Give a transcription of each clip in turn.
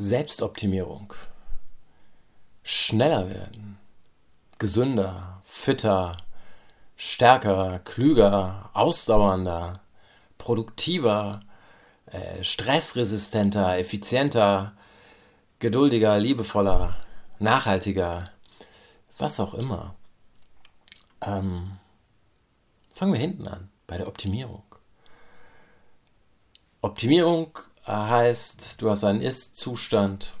Selbstoptimierung. Schneller werden. Gesünder, fitter, stärker, klüger, ausdauernder, produktiver, äh, stressresistenter, effizienter, geduldiger, liebevoller, nachhaltiger, was auch immer. Ähm, fangen wir hinten an, bei der Optimierung. Optimierung heißt, du hast einen Ist-Zustand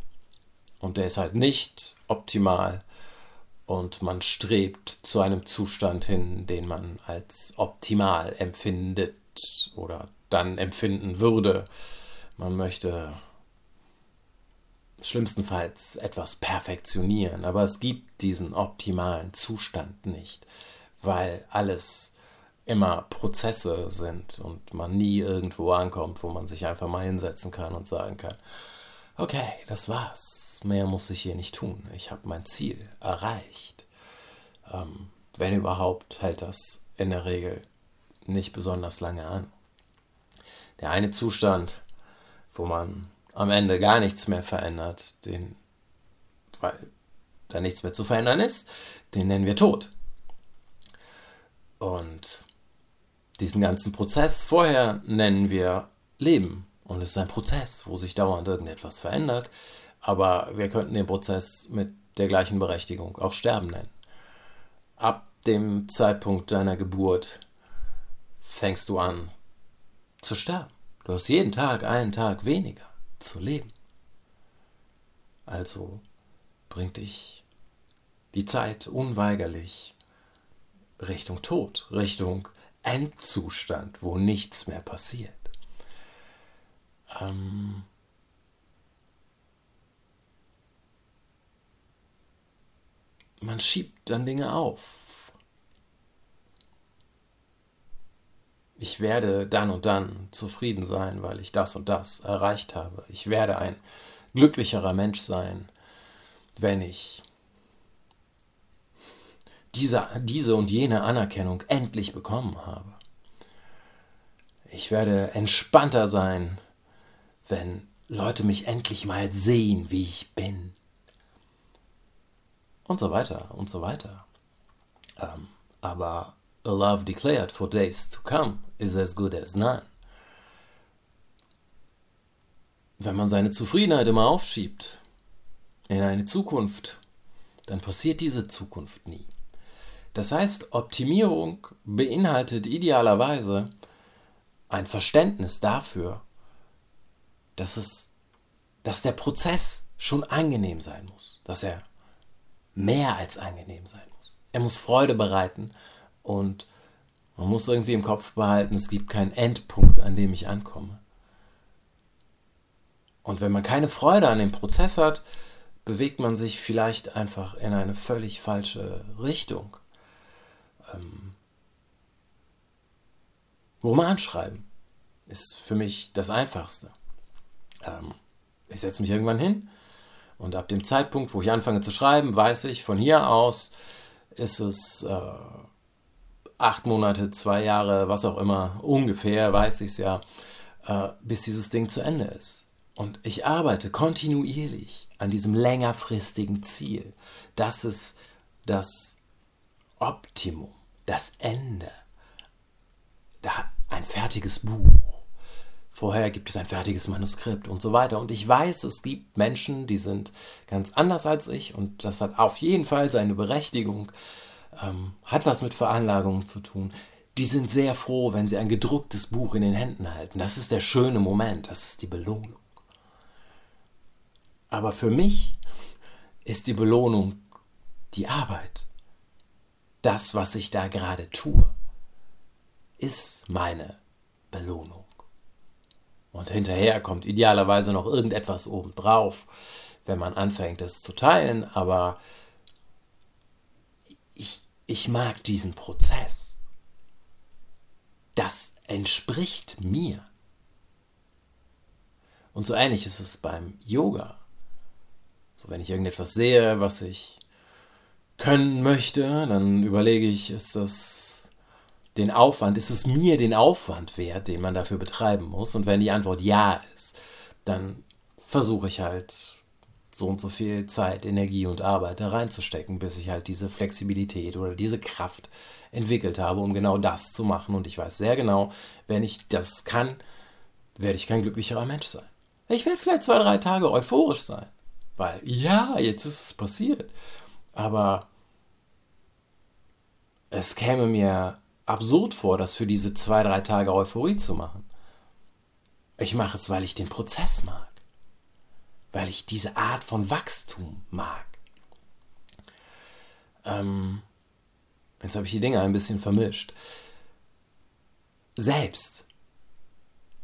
und der ist halt nicht optimal und man strebt zu einem Zustand hin, den man als optimal empfindet oder dann empfinden würde. Man möchte schlimmstenfalls etwas perfektionieren, aber es gibt diesen optimalen Zustand nicht, weil alles immer Prozesse sind und man nie irgendwo ankommt, wo man sich einfach mal hinsetzen kann und sagen kann, okay, das war's, mehr muss ich hier nicht tun, ich habe mein Ziel erreicht. Ähm, wenn überhaupt, hält das in der Regel nicht besonders lange an. Der eine Zustand, wo man am Ende gar nichts mehr verändert, den, weil da nichts mehr zu verändern ist, den nennen wir Tod. Und diesen ganzen Prozess vorher nennen wir Leben. Und es ist ein Prozess, wo sich dauernd irgendetwas verändert. Aber wir könnten den Prozess mit der gleichen Berechtigung auch Sterben nennen. Ab dem Zeitpunkt deiner Geburt fängst du an zu sterben. Du hast jeden Tag einen Tag weniger zu leben. Also bringt dich die Zeit unweigerlich Richtung Tod, Richtung Endzustand, wo nichts mehr passiert. Ähm man schiebt dann Dinge auf. Ich werde dann und dann zufrieden sein, weil ich das und das erreicht habe. Ich werde ein glücklicherer Mensch sein, wenn ich diese, diese und jene Anerkennung endlich bekommen habe. Ich werde entspannter sein, wenn Leute mich endlich mal sehen, wie ich bin. Und so weiter und so weiter. Ähm, aber a love declared for days to come is as good as none. Wenn man seine Zufriedenheit immer aufschiebt in eine Zukunft, dann passiert diese Zukunft nie. Das heißt, Optimierung beinhaltet idealerweise ein Verständnis dafür, dass, es, dass der Prozess schon angenehm sein muss, dass er mehr als angenehm sein muss. Er muss Freude bereiten und man muss irgendwie im Kopf behalten, es gibt keinen Endpunkt, an dem ich ankomme. Und wenn man keine Freude an dem Prozess hat, bewegt man sich vielleicht einfach in eine völlig falsche Richtung ähm, Roman schreiben ist für mich das Einfachste. Ähm, ich setze mich irgendwann hin und ab dem Zeitpunkt, wo ich anfange zu schreiben, weiß ich, von hier aus ist es äh, acht Monate, zwei Jahre, was auch immer, ungefähr, weiß ich es ja, äh, bis dieses Ding zu Ende ist. Und ich arbeite kontinuierlich an diesem längerfristigen Ziel. Das ist das Optimum das Ende. Da ein fertiges Buch. Vorher gibt es ein fertiges Manuskript und so weiter. Und ich weiß, es gibt Menschen, die sind ganz anders als ich und das hat auf jeden Fall seine Berechtigung, ähm, hat was mit Veranlagungen zu tun. Die sind sehr froh, wenn sie ein gedrucktes Buch in den Händen halten. Das ist der schöne Moment, das ist die Belohnung. Aber für mich ist die Belohnung die Arbeit das, was ich da gerade tue, ist meine Belohnung. Und hinterher kommt idealerweise noch irgendetwas obendrauf, wenn man anfängt, es zu teilen, aber ich, ich mag diesen Prozess. Das entspricht mir. Und so ähnlich ist es beim Yoga. So, wenn ich irgendetwas sehe, was ich können möchte, dann überlege ich, ist das den Aufwand, ist es mir den Aufwand wert, den man dafür betreiben muss? Und wenn die Antwort ja ist, dann versuche ich halt so und so viel Zeit, Energie und Arbeit da reinzustecken, bis ich halt diese Flexibilität oder diese Kraft entwickelt habe, um genau das zu machen. Und ich weiß sehr genau, wenn ich das kann, werde ich kein glücklicherer Mensch sein. Ich werde vielleicht zwei, drei Tage euphorisch sein, weil ja, jetzt ist es passiert. Aber es käme mir absurd vor, das für diese zwei, drei Tage Euphorie zu machen. Ich mache es, weil ich den Prozess mag weil ich diese Art von Wachstum mag. Ähm, jetzt habe ich die Dinge ein bisschen vermischt. Selbst.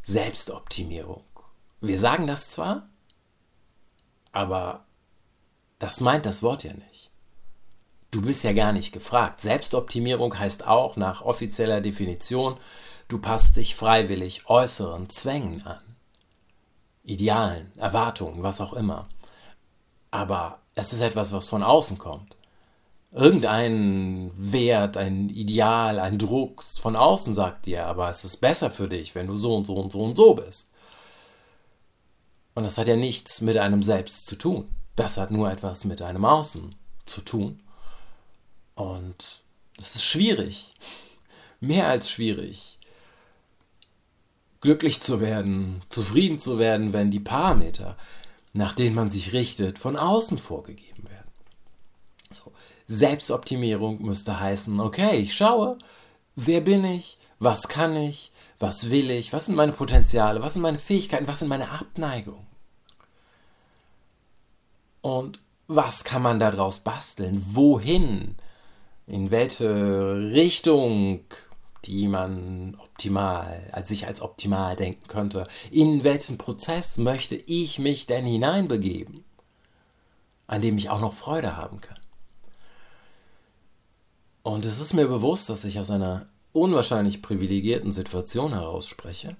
Selbstoptimierung. Wir sagen das zwar, aber das meint das Wort ja nicht. Du bist ja gar nicht gefragt. Selbstoptimierung heißt auch nach offizieller Definition, du passt dich freiwillig äußeren Zwängen an. Idealen, Erwartungen, was auch immer. Aber es ist etwas, was von außen kommt. Irgendein Wert, ein Ideal, ein Druck von außen sagt dir, aber es ist besser für dich, wenn du so und so und so und so bist. Und das hat ja nichts mit einem selbst zu tun. Das hat nur etwas mit einem Außen zu tun. Und es ist schwierig, mehr als schwierig, glücklich zu werden, zufrieden zu werden, wenn die Parameter, nach denen man sich richtet, von außen vorgegeben werden. So. Selbstoptimierung müsste heißen, okay, ich schaue, wer bin ich, was kann ich, was will ich, was sind meine Potenziale, was sind meine Fähigkeiten, was sind meine Abneigungen. Und was kann man daraus basteln? Wohin? In welche Richtung die man optimal, als sich als optimal denken könnte. In welchen Prozess möchte ich mich denn hineinbegeben, an dem ich auch noch Freude haben kann? Und es ist mir bewusst, dass ich aus einer unwahrscheinlich privilegierten Situation heraus spreche.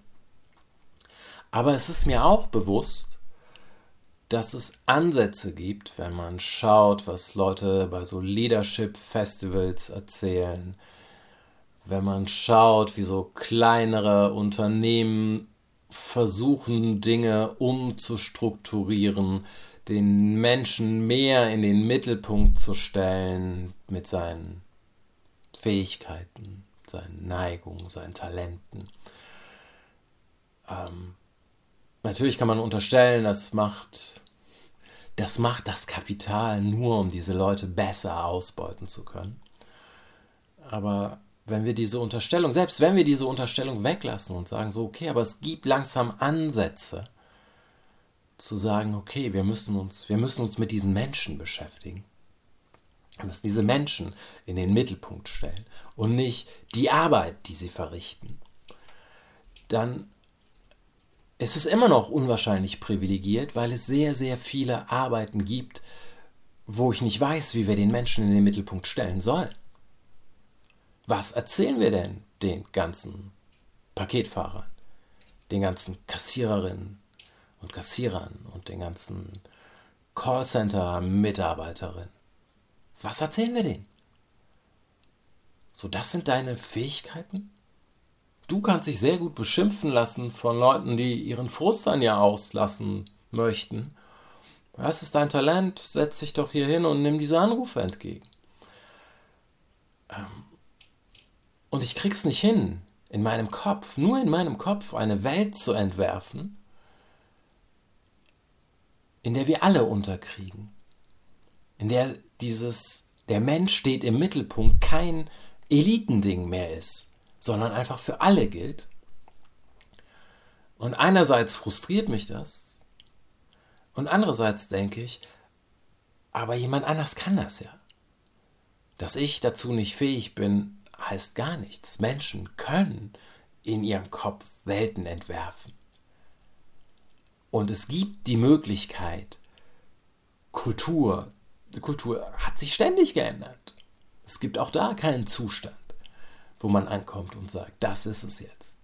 Aber es ist mir auch bewusst, dass es Ansätze gibt, wenn man schaut, was Leute bei so Leadership-Festivals erzählen, wenn man schaut, wie so kleinere Unternehmen versuchen, Dinge umzustrukturieren, den Menschen mehr in den Mittelpunkt zu stellen mit seinen Fähigkeiten, seinen Neigungen, seinen Talenten. Ähm, natürlich kann man unterstellen, das macht, das macht das Kapital nur, um diese Leute besser ausbeuten zu können. Aber wenn wir diese Unterstellung, selbst wenn wir diese Unterstellung weglassen und sagen so, okay, aber es gibt langsam Ansätze zu sagen, okay, wir müssen uns, wir müssen uns mit diesen Menschen beschäftigen. Wir müssen diese Menschen in den Mittelpunkt stellen und nicht die Arbeit, die sie verrichten. Dann ist es immer noch unwahrscheinlich privilegiert, weil es sehr, sehr viele Arbeiten gibt, wo ich nicht weiß, wie wir den Menschen in den Mittelpunkt stellen sollen. Was erzählen wir denn den ganzen Paketfahrern, den ganzen Kassiererinnen und Kassierern und den ganzen Callcenter-Mitarbeiterinnen? Was erzählen wir denen? So, das sind deine Fähigkeiten? Du kannst dich sehr gut beschimpfen lassen von Leuten, die ihren Frust an dir auslassen möchten. Das ist dein Talent, setz dich doch hier hin und nimm diese Anrufe entgegen. Ähm, und ich krieg's nicht hin, in meinem Kopf, nur in meinem Kopf, eine Welt zu entwerfen, in der wir alle unterkriegen. In der dieses, der Mensch steht im Mittelpunkt, kein Elitending mehr ist, sondern einfach für alle gilt. Und einerseits frustriert mich das, und andererseits denke ich, aber jemand anders kann das ja. Dass ich dazu nicht fähig bin, heißt gar nichts. Menschen können in ihrem Kopf Welten entwerfen. Und es gibt die Möglichkeit, Kultur, Kultur hat sich ständig geändert. Es gibt auch da keinen Zustand, wo man ankommt und sagt, das ist es jetzt.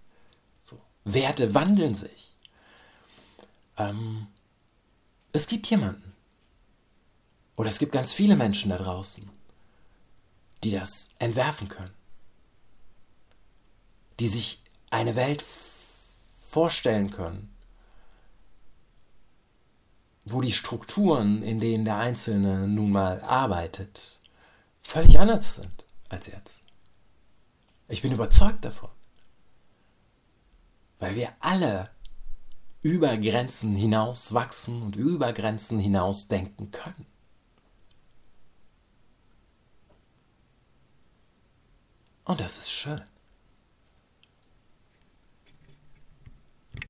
So. Werte wandeln sich. Ähm, es gibt jemanden, oder es gibt ganz viele Menschen da draußen, die das entwerfen können die sich eine Welt vorstellen können, wo die Strukturen, in denen der Einzelne nun mal arbeitet, völlig anders sind als jetzt. Ich bin überzeugt davon. Weil wir alle über Grenzen hinaus wachsen und über Grenzen hinaus denken können. Und das ist schön.